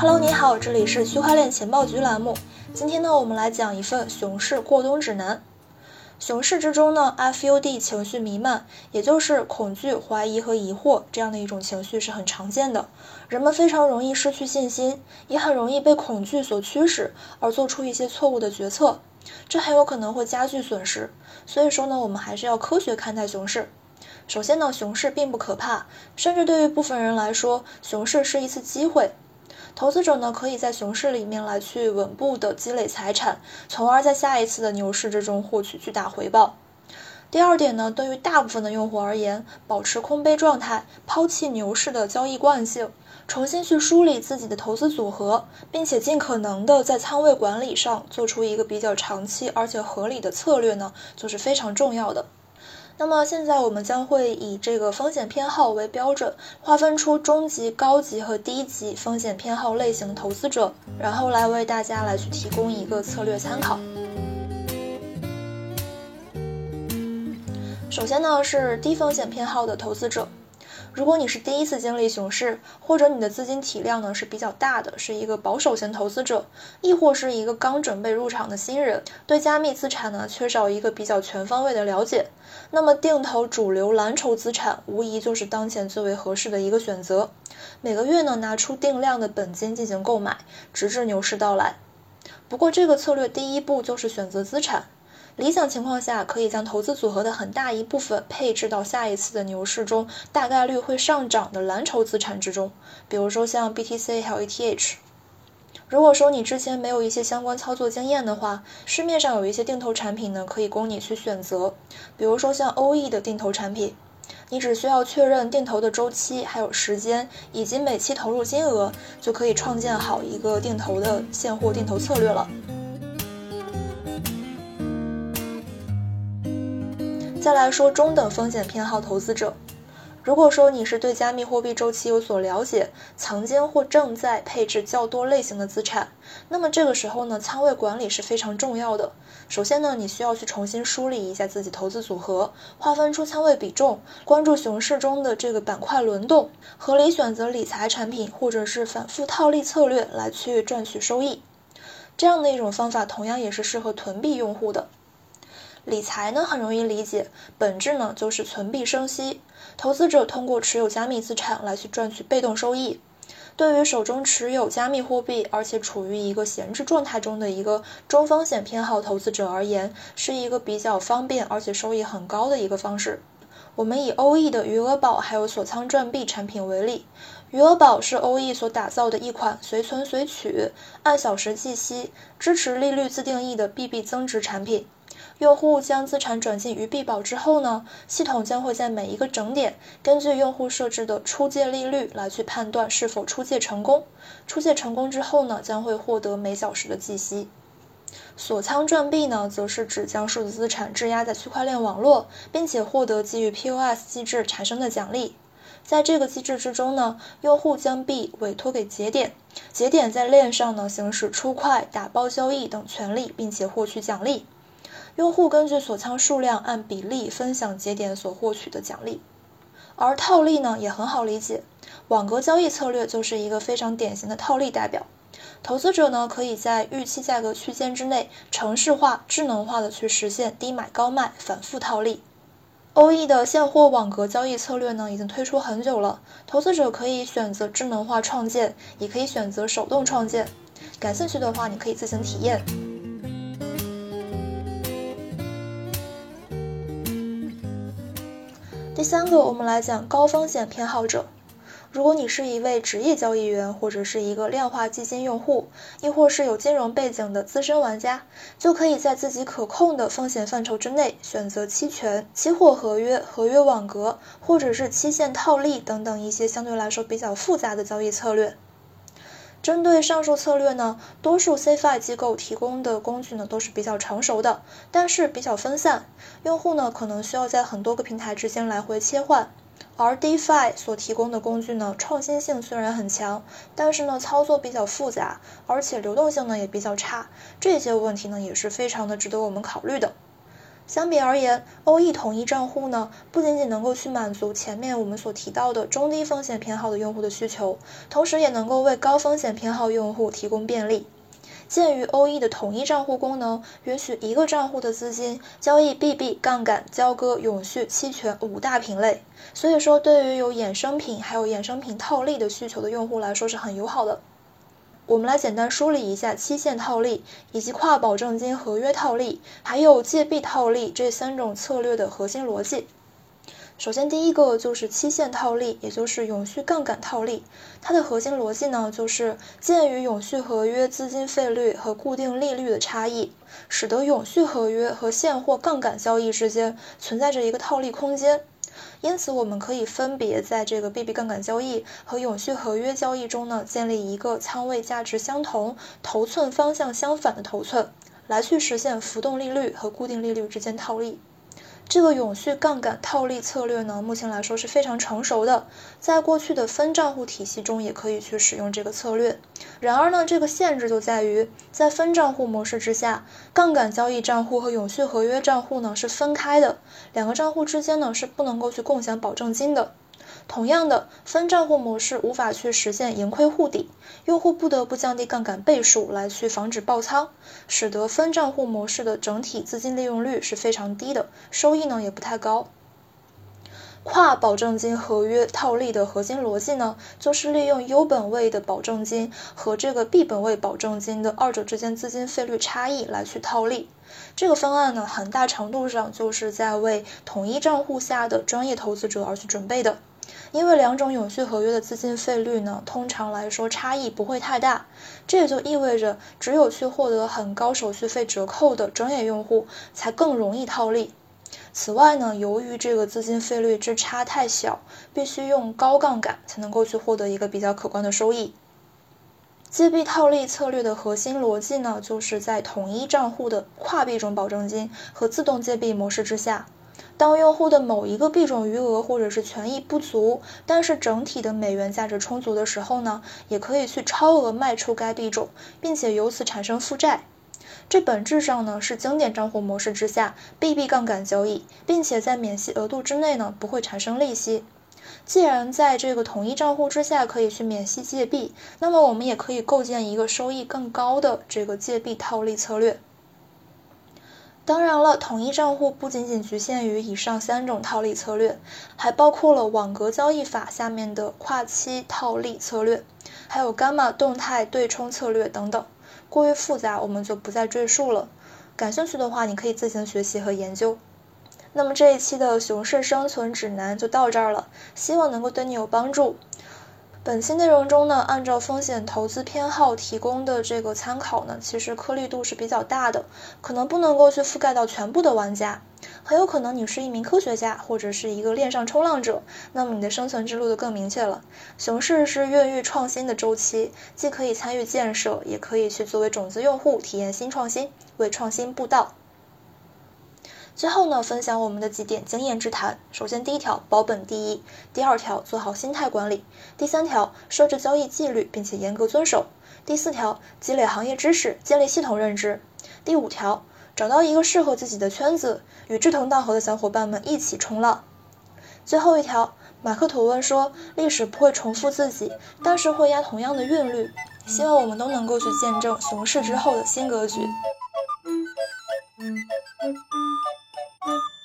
Hello，你好，这里是区块链情报局栏目。今天呢，我们来讲一份熊市过冬指南。熊市之中呢，FUD 情绪弥漫，也就是恐惧、怀疑和疑惑这样的一种情绪是很常见的。人们非常容易失去信心，也很容易被恐惧所驱使而做出一些错误的决策，这很有可能会加剧损失。所以说呢，我们还是要科学看待熊市。首先呢，熊市并不可怕，甚至对于部分人来说，熊市是一次机会。投资者呢，可以在熊市里面来去稳步的积累财产，从而在下一次的牛市之中获取巨大回报。第二点呢，对于大部分的用户而言，保持空杯状态，抛弃牛市的交易惯性，重新去梳理自己的投资组合，并且尽可能的在仓位管理上做出一个比较长期而且合理的策略呢，就是非常重要的。那么现在我们将会以这个风险偏好为标准，划分出中级、高级和低级风险偏好类型投资者，然后来为大家来去提供一个策略参考。首先呢是低风险偏好的投资者。如果你是第一次经历熊市，或者你的资金体量呢是比较大的，是一个保守型投资者，亦或是一个刚准备入场的新人，对加密资产呢缺少一个比较全方位的了解，那么定投主流蓝筹资产无疑就是当前最为合适的一个选择。每个月呢拿出定量的本金进行购买，直至牛市到来。不过这个策略第一步就是选择资产。理想情况下，可以将投资组合的很大一部分配置到下一次的牛市中大概率会上涨的蓝筹资产之中，比如说像 BTC 还有 ETH。如果说你之前没有一些相关操作经验的话，市面上有一些定投产品呢，可以供你去选择，比如说像 OE 的定投产品，你只需要确认定投的周期、还有时间以及每期投入金额，就可以创建好一个定投的现货定投策略了。再来说中等风险偏好投资者，如果说你是对加密货币周期有所了解，曾经或正在配置较多类型的资产，那么这个时候呢，仓位管理是非常重要的。首先呢，你需要去重新梳理一下自己投资组合，划分出仓位比重，关注熊市中的这个板块轮动，合理选择理财产品或者是反复套利策略来去赚取收益。这样的一种方法同样也是适合囤币用户的。理财呢很容易理解，本质呢就是存币生息。投资者通过持有加密资产来去赚取被动收益。对于手中持有加密货币而且处于一个闲置状态中的一个中风险偏好投资者而言，是一个比较方便而且收益很高的一个方式。我们以 OE 的余额宝还有锁仓赚币产品为例，余额宝是 OE 所打造的一款随存随取、按小时计息、支持利率自定义的 BB 增值产品。用户将资产转进余币宝之后呢，系统将会在每一个整点，根据用户设置的出借利率来去判断是否出借成功。出借成功之后呢，将会获得每小时的计息。锁仓赚币呢，则是指将数字资产质押在区块链网络，并且获得基于 POS 机制产生的奖励。在这个机制之中呢，用户将币委托给节点，节点在链上呢行使出块、打包交易等权利，并且获取奖励。用户根据锁仓数量按比例分享节点所获取的奖励，而套利呢也很好理解，网格交易策略就是一个非常典型的套利代表。投资者呢可以在预期价格区间之内，程式化、智能化的去实现低买高卖，反复套利。OE 的现货网格交易策略呢已经推出很久了，投资者可以选择智能化创建，也可以选择手动创建。感兴趣的话，你可以自行体验。第三个，我们来讲高风险偏好者。如果你是一位职业交易员，或者是一个量化基金用户，亦或是有金融背景的资深玩家，就可以在自己可控的风险范畴之内，选择期权、期货合约、合约网格，或者是期限套利等等一些相对来说比较复杂的交易策略。针对上述策略呢，多数 CFI 机构提供的工具呢都是比较成熟的，但是比较分散，用户呢可能需要在很多个平台之间来回切换。而 DeFi 所提供的工具呢，创新性虽然很强，但是呢操作比较复杂，而且流动性呢也比较差，这些问题呢也是非常的值得我们考虑的。相比而言，OE 统一账户呢，不仅仅能够去满足前面我们所提到的中低风险偏好的用户的需求，同时也能够为高风险偏好用户提供便利。鉴于 OE 的统一账户功能允许一个账户的资金交易 BB、杠杆、交割、永续、期权五大品类，所以说对于有衍生品还有衍生品套利的需求的用户来说是很友好的。我们来简单梳理一下期限套利以及跨保证金合约套利，还有借币套利这三种策略的核心逻辑。首先，第一个就是期限套利，也就是永续杠杆套利。它的核心逻辑呢，就是鉴于永续合约资金费率和固定利率的差异，使得永续合约和现货杠杆交易之间存在着一个套利空间。因此，我们可以分别在这个 BB 杠杆交易和永续合约交易中呢，建立一个仓位价值相同、头寸方向相反的头寸，来去实现浮动利率和固定利率之间套利。这个永续杠杆套利策略呢，目前来说是非常成熟的，在过去的分账户体系中也可以去使用这个策略。然而呢，这个限制就在于，在分账户模式之下，杠杆交易账户和永续合约账户呢是分开的，两个账户之间呢是不能够去共享保证金的。同样的，分账户模式无法去实现盈亏互抵，用户不得不降低杠杆倍数来去防止爆仓，使得分账户模式的整体资金利用率是非常低的，收益呢也不太高。跨保证金合约套利的核心逻辑呢，就是利用优本位的保证金和这个 B 本位保证金的二者之间资金费率差异来去套利。这个方案呢，很大程度上就是在为统一账户下的专业投资者而去准备的。因为两种永续合约的资金费率呢，通常来说差异不会太大，这也就意味着只有去获得很高手续费折扣的专业用户才更容易套利。此外呢，由于这个资金费率之差太小，必须用高杠杆才能够去获得一个比较可观的收益。借币套利策略的核心逻辑呢，就是在统一账户的跨币种保证金和自动借币模式之下。当用户的某一个币种余额或者是权益不足，但是整体的美元价值充足的时候呢，也可以去超额卖出该币种，并且由此产生负债。这本质上呢是经典账户模式之下 BB 杠杆交易，并且在免息额度之内呢不会产生利息。既然在这个统一账户之下可以去免息借币，那么我们也可以构建一个收益更高的这个借币套利策略。当然了，统一账户不仅仅局限于以上三种套利策略，还包括了网格交易法下面的跨期套利策略，还有伽马动态对冲策略等等。过于复杂，我们就不再赘述了。感兴趣的话，你可以自行学习和研究。那么这一期的熊市生存指南就到这儿了，希望能够对你有帮助。本期内容中呢，按照风险投资偏好提供的这个参考呢，其实颗粒度是比较大的，可能不能够去覆盖到全部的玩家。很有可能你是一名科学家或者是一个链上冲浪者，那么你的生存之路就更明确了。熊市是孕育创新的周期，既可以参与建设，也可以去作为种子用户体验新创新，为创新布道。最后呢，分享我们的几点经验之谈。首先，第一条，保本第一；第二条，做好心态管理；第三条，设置交易纪律，并且严格遵守；第四条，积累行业知识，建立系统认知；第五条，找到一个适合自己的圈子，与志同道合的小伙伴们一起冲浪。最后一条，马克吐温说：“历史不会重复自己，但是会压同样的韵律。”希望我们都能够去见证熊市之后的新格局。Thank.